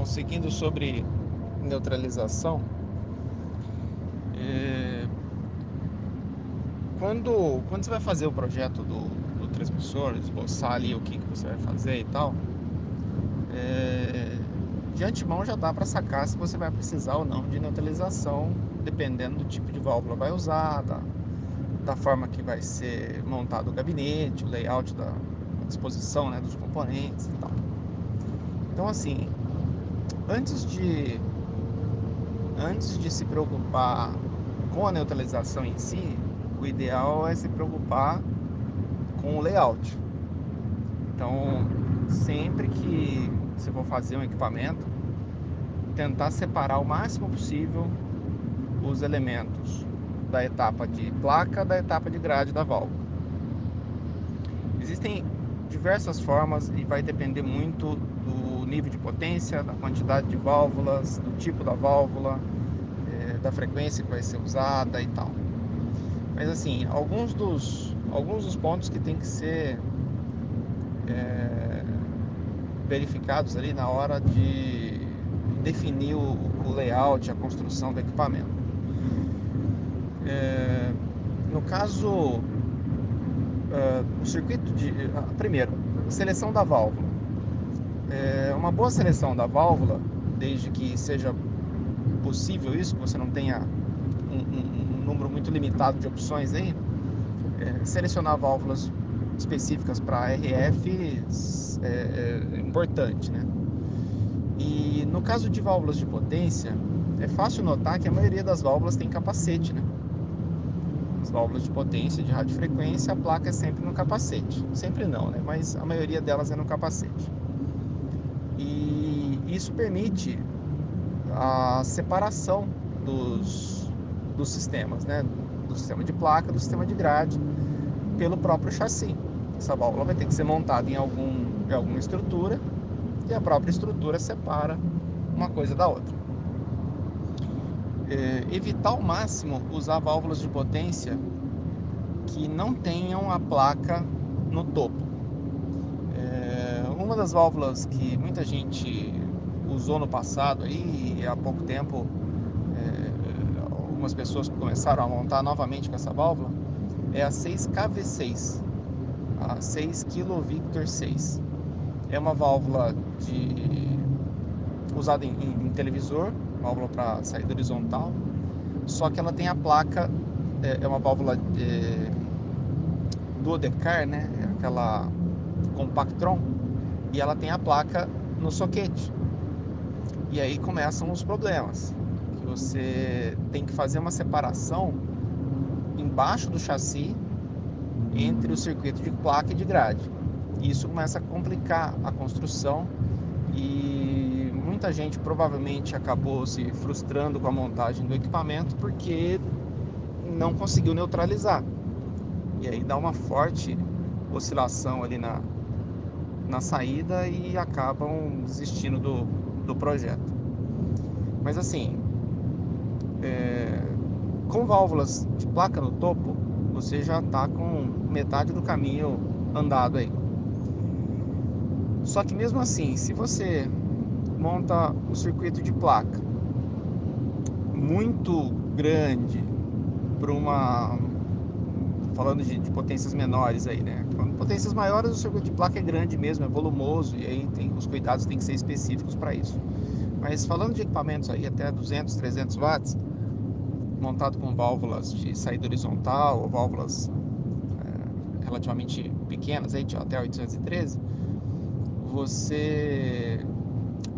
Bom, seguindo sobre neutralização, é... quando, quando você vai fazer o projeto do, do transmissor, esboçar ali o que, que você vai fazer e tal, é... de antemão já dá para sacar se você vai precisar ou não de neutralização, dependendo do tipo de válvula vai usar, da, da forma que vai ser montado o gabinete, o layout da disposição né, dos componentes e tal. Então assim, antes de antes de se preocupar com a neutralização em si, o ideal é se preocupar com o layout. Então, sempre que você for fazer um equipamento, tentar separar o máximo possível os elementos da etapa de placa da etapa de grade da válvula. Existem diversas formas e vai depender muito do nível de potência, da quantidade de válvulas, do tipo da válvula, é, da frequência que vai ser usada e tal. Mas assim, alguns dos, alguns dos pontos que tem que ser é, verificados ali na hora de definir o, o layout, a construção do equipamento. É, no caso, uh, o circuito de. Uh, primeiro, seleção da válvula. É, uma boa seleção da válvula, desde que seja possível isso, que você não tenha um, um, um número muito limitado de opções aí, é, selecionar válvulas específicas para RF é, é importante, né? E no caso de válvulas de potência, é fácil notar que a maioria das válvulas tem capacete, né? As válvulas de potência de radiofrequência, a placa é sempre no capacete. Sempre não, né? Mas a maioria delas é no capacete. E isso permite a separação dos, dos sistemas, né? Do sistema de placa, do sistema de grade, pelo próprio chassi. Essa válvula vai ter que ser montada em, algum, em alguma estrutura e a própria estrutura separa uma coisa da outra é, evitar ao máximo usar válvulas de potência que não tenham a placa no topo. É, uma das válvulas que muita gente usou no passado aí, e há pouco tempo é, algumas pessoas começaram a montar novamente com essa válvula, é a 6KV6, a 6 kV Victor 6. É uma válvula de, usada em, em, em televisor, válvula para saída horizontal, só que ela tem a placa, é, é uma válvula é, duodecar, né? É aquela compactron, e ela tem a placa no soquete. E aí começam os problemas, que você tem que fazer uma separação embaixo do chassi entre o circuito de placa e de grade. E isso começa a complicar a construção e muita gente provavelmente acabou se frustrando com a montagem do equipamento porque não conseguiu neutralizar. E aí dá uma forte oscilação ali na, na saída e acabam desistindo do, do projeto. Mas assim, é, com válvulas de placa no topo, você já está com metade do caminho andado aí. Só que mesmo assim, se você monta o circuito de placa muito grande para uma falando de, de, potências menores aí, né? Falando potências maiores, o circuito de placa é grande mesmo, é volumoso e aí tem os cuidados têm que ser específicos para isso. Mas falando de equipamentos aí até 200, 300 watts, montado com válvulas de saída horizontal ou válvulas é, relativamente pequenas aí, até 813, você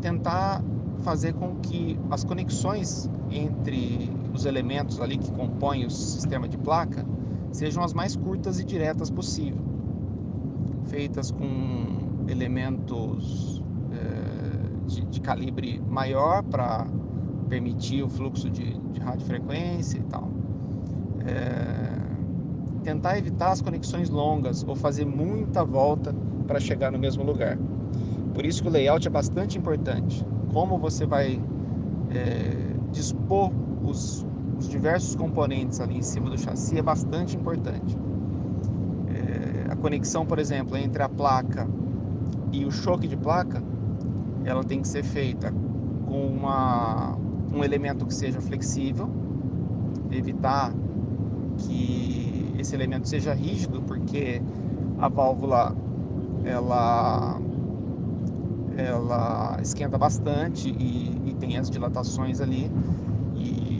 tentar fazer com que as conexões entre os elementos ali que compõem o sistema de placa sejam as mais curtas e diretas possível, feitas com elementos é, de, de, calibre maior para permitir o fluxo de, de radiofrequência e tal. É, tentar evitar as conexões longas ou fazer muita volta para chegar no mesmo lugar. Por isso que o layout é bastante importante. Como você vai é, dispor os, os, diversos componentes ali em cima do chassi é bastante importante. É, a conexão, por exemplo, entre a placa e o choque de placa, ela tem que ser feita com uma, um elemento que seja flexível, evitar que esse elemento seja rígido, porque a válvula ela ela esquenta bastante e, e tem as dilatações ali e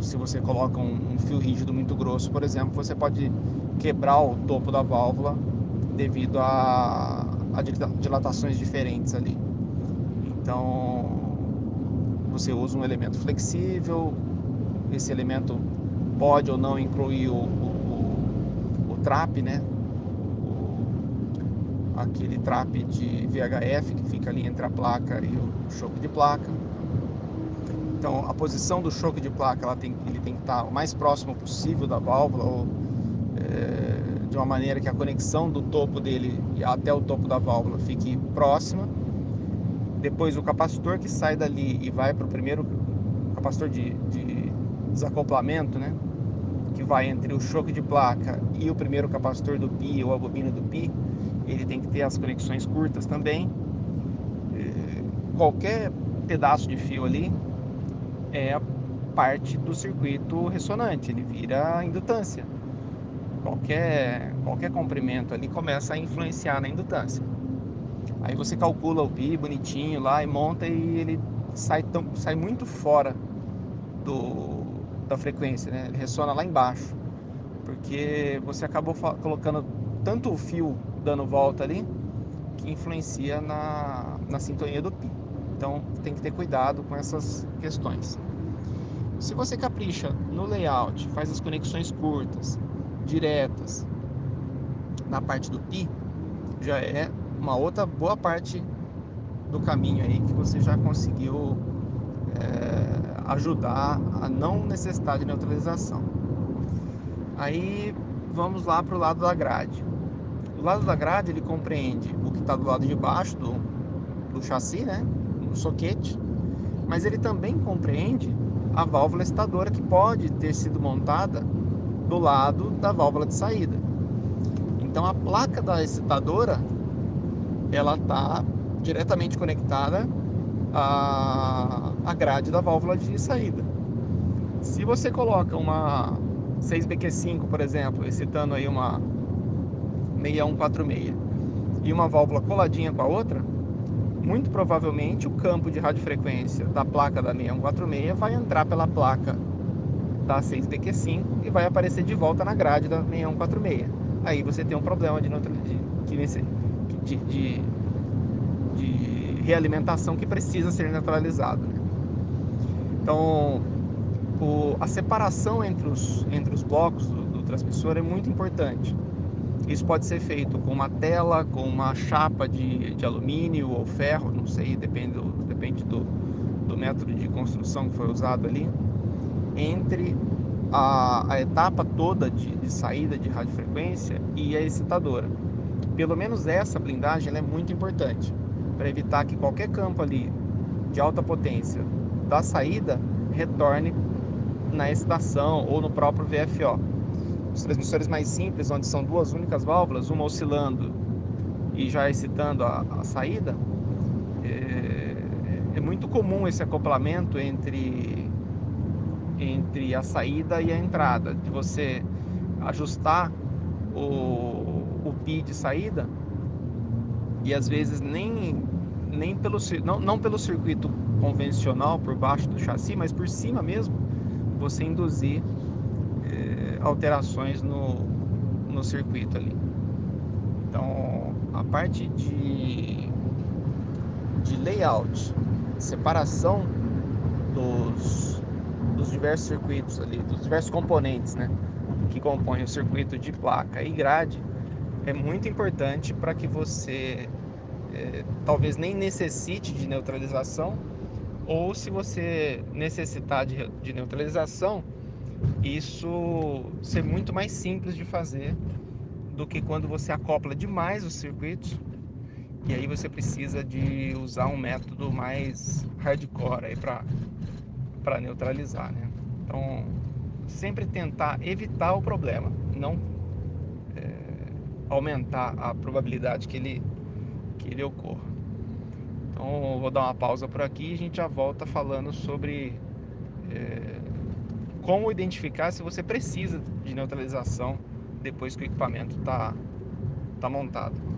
se você coloca um, um, fio rígido muito grosso, por exemplo, você pode quebrar o topo da válvula devido a, a dilatações diferentes ali. Então você usa um elemento flexível, esse elemento pode ou não incluir o, o, o trap, né? Aquele trap de VHF que fica ali entre a placa e o choque de placa. Então a posição do choque de placa ela tem, ele tem que estar o mais próximo possível da válvula, ou, é, de uma maneira que a conexão do topo dele até o topo da válvula fique próxima. Depois o capacitor que sai dali e vai para o primeiro capacitor de, de desacoplamento, né? que vai entre o choque de placa e o primeiro capacitor do pi ou a bobina do pi, ele tem que ter as conexões curtas também. É, qualquer pedaço de fio ali é parte do circuito ressonante, ele vira indutância. Qualquer, qualquer comprimento ali começa a influenciar na indutância. Aí você calcula o pi bonitinho lá e monta e ele sai, tão, sai muito fora do, da frequência, né? Ele ressona lá embaixo, porque você acabou colocando tanto o fio dando volta ali que influencia na, na sintonia do pi. Então tem que ter cuidado com essas questões. Se você capricha no layout, faz as conexões curtas, diretas, na parte do pi, já é uma outra boa parte do caminho aí que você já conseguiu é, ajudar a não necessitar de neutralização. Aí vamos lá para o lado da grade. O lado da grade ele compreende o que está do lado de baixo do, do chassi, né, no soquete, mas ele também compreende a válvula excitadora que pode ter sido montada do lado da válvula de saída. Então a placa da excitadora ela está diretamente conectada a, a grade da válvula de saída. Se você coloca uma 6BQ5, por exemplo, excitando aí uma 6146 e uma válvula coladinha com a outra, muito provavelmente o campo de radiofrequência da placa da 6146 vai entrar pela placa da 6BQ5 e vai aparecer de volta na grade da 6146. Aí você tem um problema de, de, de, de, de realimentação que precisa ser neutralizado. Né? Então, o, a separação entre os, entre os blocos do, do transmissor é muito importante. Isso pode ser feito com uma tela, com uma chapa de, de alumínio ou ferro, não sei, depende, do, depende do, do método de construção que foi usado ali, entre a, a etapa toda de, de, saída de radiofrequência e a excitadora. Pelo menos essa blindagem é muito importante para evitar que qualquer campo ali de alta potência da saída retorne na excitação ou no próprio VFO. Os transmissores mais simples, onde são duas únicas válvulas, uma oscilando e já excitando a, a saída, é, é, muito comum esse acoplamento entre, entre a saída e a entrada, de você ajustar o, o pi de saída e às vezes nem, nem pelo, não, não pelo circuito convencional por baixo do chassi, mas por cima mesmo, você induzir é, alterações no, no circuito ali. Então, a parte de, de layout, separação dos, dos diversos circuitos ali, dos diversos componentes, né, que compõem o circuito de placa e grade, é muito importante para que você é, talvez nem necessite de neutralização, ou se você necessitar de, de neutralização, isso ser muito mais simples de fazer do que quando você acopla demais os circuitos e aí você precisa de usar um método mais hardcore aí para para neutralizar, né? Então, sempre tentar evitar o problema, não aumentar a probabilidade que ele, que ele ocorra. Então, vou dar uma pausa por aqui e a gente já volta falando sobre é, como identificar se você precisa de neutralização depois que o equipamento está tá montado.